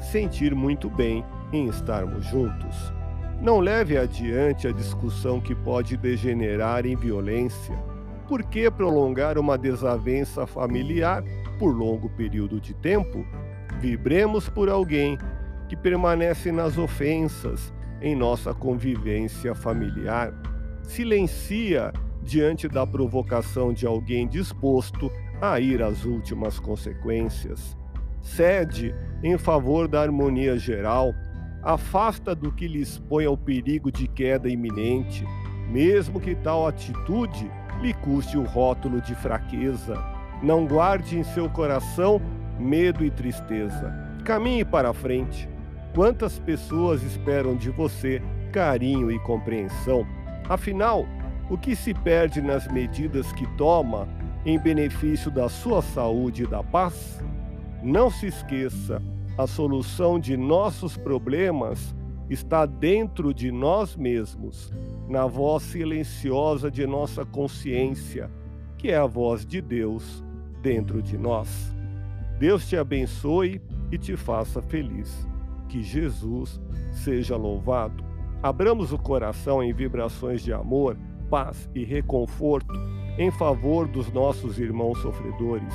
sentir muito bem em estarmos juntos. Não leve adiante a discussão que pode degenerar em violência. Por que prolongar uma desavença familiar por longo período de tempo? Vibremos por alguém que permanece nas ofensas em nossa convivência familiar. Silencia diante da provocação de alguém disposto a ir às últimas consequências. Cede em favor da harmonia geral afasta do que lhe expõe ao perigo de queda iminente, mesmo que tal atitude lhe custe o rótulo de fraqueza. Não guarde em seu coração medo e tristeza. Caminhe para a frente. Quantas pessoas esperam de você carinho e compreensão? Afinal, o que se perde nas medidas que toma em benefício da sua saúde e da paz? Não se esqueça a solução de nossos problemas está dentro de nós mesmos, na voz silenciosa de nossa consciência, que é a voz de Deus dentro de nós. Deus te abençoe e te faça feliz. Que Jesus seja louvado. Abramos o coração em vibrações de amor, paz e reconforto em favor dos nossos irmãos sofredores,